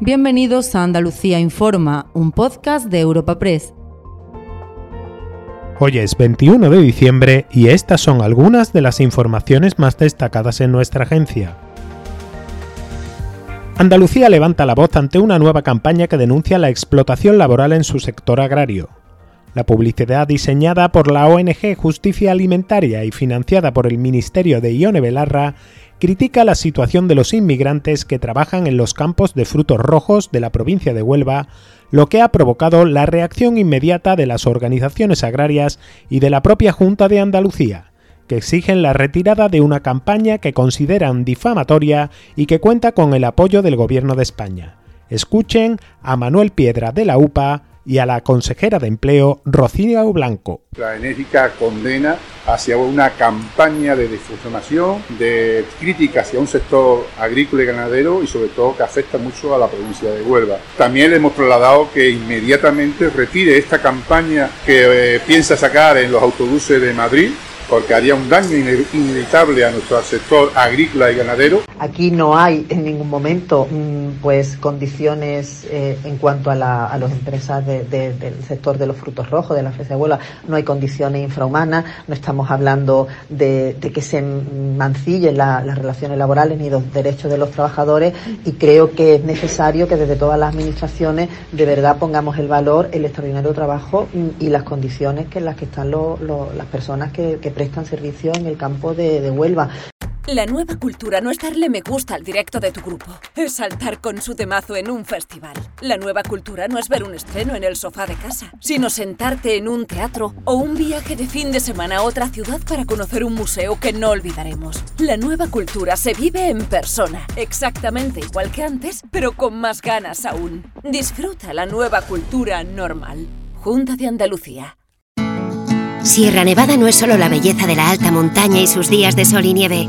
Bienvenidos a Andalucía Informa, un podcast de Europa Press. Hoy es 21 de diciembre y estas son algunas de las informaciones más destacadas en nuestra agencia. Andalucía levanta la voz ante una nueva campaña que denuncia la explotación laboral en su sector agrario. La publicidad diseñada por la ONG Justicia Alimentaria y financiada por el Ministerio de Ione Belarra critica la situación de los inmigrantes que trabajan en los campos de frutos rojos de la provincia de Huelva, lo que ha provocado la reacción inmediata de las organizaciones agrarias y de la propia Junta de Andalucía, que exigen la retirada de una campaña que consideran difamatoria y que cuenta con el apoyo del Gobierno de España. Escuchen a Manuel Piedra de la UPA y a la consejera de Empleo, Rocío Blanco. La enérgica condena hacia una campaña de difusión, de crítica hacia un sector agrícola y ganadero y sobre todo que afecta mucho a la provincia de Huelva. También le hemos trasladado que inmediatamente retire esta campaña que eh, piensa sacar en los autobuses de Madrid porque haría un daño inevitable a nuestro sector agrícola y ganadero. Aquí no hay en ningún momento mm, pues condiciones eh, en cuanto a, la, a las empresas del sector de los frutos rojos, de la fresa de Huelva, no hay condiciones infrahumanas, no estamos hablando de, que se mancillen las relaciones laborales ni los derechos de los trabajadores y creo que es necesario que desde todas las administraciones de verdad pongamos el valor, el extraordinario trabajo mm, y las condiciones que en las que están las personas que, que prestan servicio en el campo de, Huelva. La nueva cultura no es darle me gusta al directo de tu grupo, es saltar con su temazo en un festival. La nueva cultura no es ver un estreno en el sofá de casa, sino sentarte en un teatro o un viaje de fin de semana a otra ciudad para conocer un museo que no olvidaremos. La nueva cultura se vive en persona, exactamente igual que antes, pero con más ganas aún. Disfruta la nueva cultura normal. Junta de Andalucía. Sierra Nevada no es solo la belleza de la alta montaña y sus días de sol y nieve.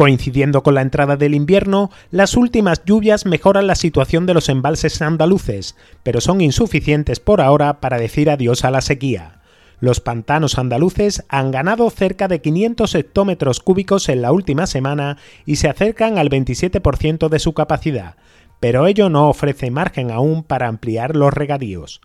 Coincidiendo con la entrada del invierno, las últimas lluvias mejoran la situación de los embalses andaluces, pero son insuficientes por ahora para decir adiós a la sequía. Los pantanos andaluces han ganado cerca de 500 hectómetros cúbicos en la última semana y se acercan al 27% de su capacidad, pero ello no ofrece margen aún para ampliar los regadíos.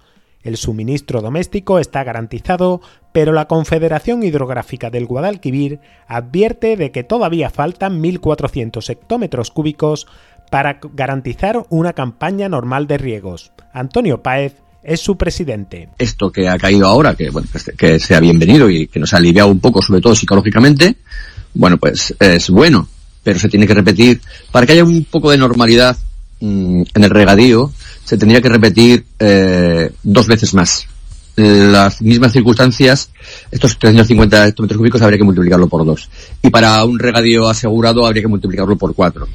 El suministro doméstico está garantizado, pero la Confederación Hidrográfica del Guadalquivir advierte de que todavía faltan 1.400 hectómetros cúbicos para garantizar una campaña normal de riegos. Antonio Páez es su presidente. Esto que ha caído ahora, que, bueno, que sea bienvenido y que nos ha aliviado un poco, sobre todo psicológicamente, bueno, pues es bueno, pero se tiene que repetir para que haya un poco de normalidad mm, en el regadío se tendría que repetir eh, dos veces más. Las mismas circunstancias, estos 350 hectómetros cúbicos habría que multiplicarlo por dos. Y para un regadío asegurado habría que multiplicarlo por cuatro.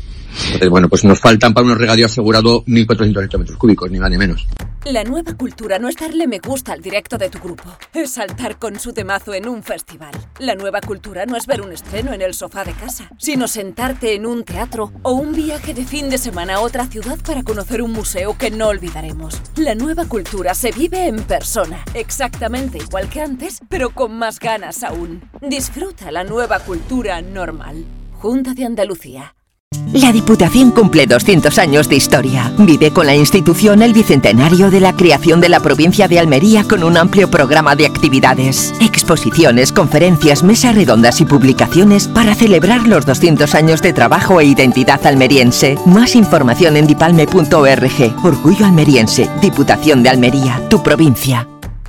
Bueno, pues nos faltan para un regadío asegurado 1.400 hectómetros cúbicos, ni más ni menos. La nueva cultura no es darle me gusta al directo de tu grupo, es saltar con su temazo en un festival. La nueva cultura no es ver un estreno en el sofá de casa, sino sentarte en un teatro o un viaje de fin de semana a otra ciudad para conocer un museo que no olvidaremos. La nueva cultura se vive en persona, exactamente igual que antes, pero con más ganas aún. Disfruta la nueva cultura normal. Junta de Andalucía. La Diputación cumple 200 años de historia. Vive con la institución el bicentenario de la creación de la provincia de Almería con un amplio programa de actividades, exposiciones, conferencias, mesas redondas y publicaciones para celebrar los 200 años de trabajo e identidad almeriense. Más información en dipalme.org. Orgullo almeriense, Diputación de Almería, tu provincia.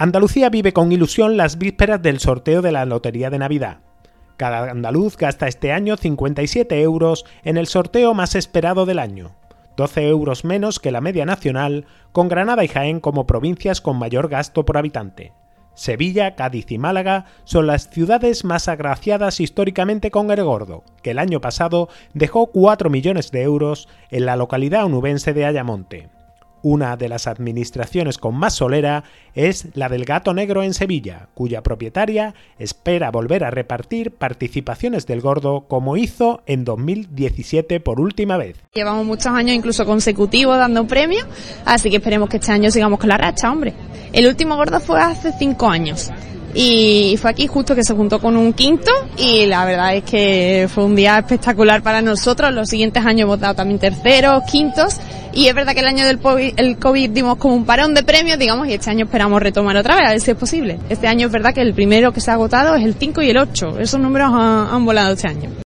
Andalucía vive con ilusión las vísperas del sorteo de la Lotería de Navidad. Cada andaluz gasta este año 57 euros en el sorteo más esperado del año, 12 euros menos que la media nacional, con Granada y Jaén como provincias con mayor gasto por habitante. Sevilla, Cádiz y Málaga son las ciudades más agraciadas históricamente con el gordo, que el año pasado dejó 4 millones de euros en la localidad onubense de Ayamonte. Una de las administraciones con más solera es la del Gato Negro en Sevilla, cuya propietaria espera volver a repartir participaciones del gordo como hizo en 2017 por última vez. Llevamos muchos años incluso consecutivos dando premios, así que esperemos que este año sigamos con la racha, hombre. El último gordo fue hace cinco años y fue aquí justo que se juntó con un quinto y la verdad es que fue un día espectacular para nosotros. Los siguientes años hemos dado también terceros, quintos y es verdad que el año del COVID, dimos como un parón de premios, digamos, y este año esperamos retomar otra vez, a ver si es posible. Este año es verdad que el primero que se ha agotado es el 5 y el 8. Esos números han volado este año.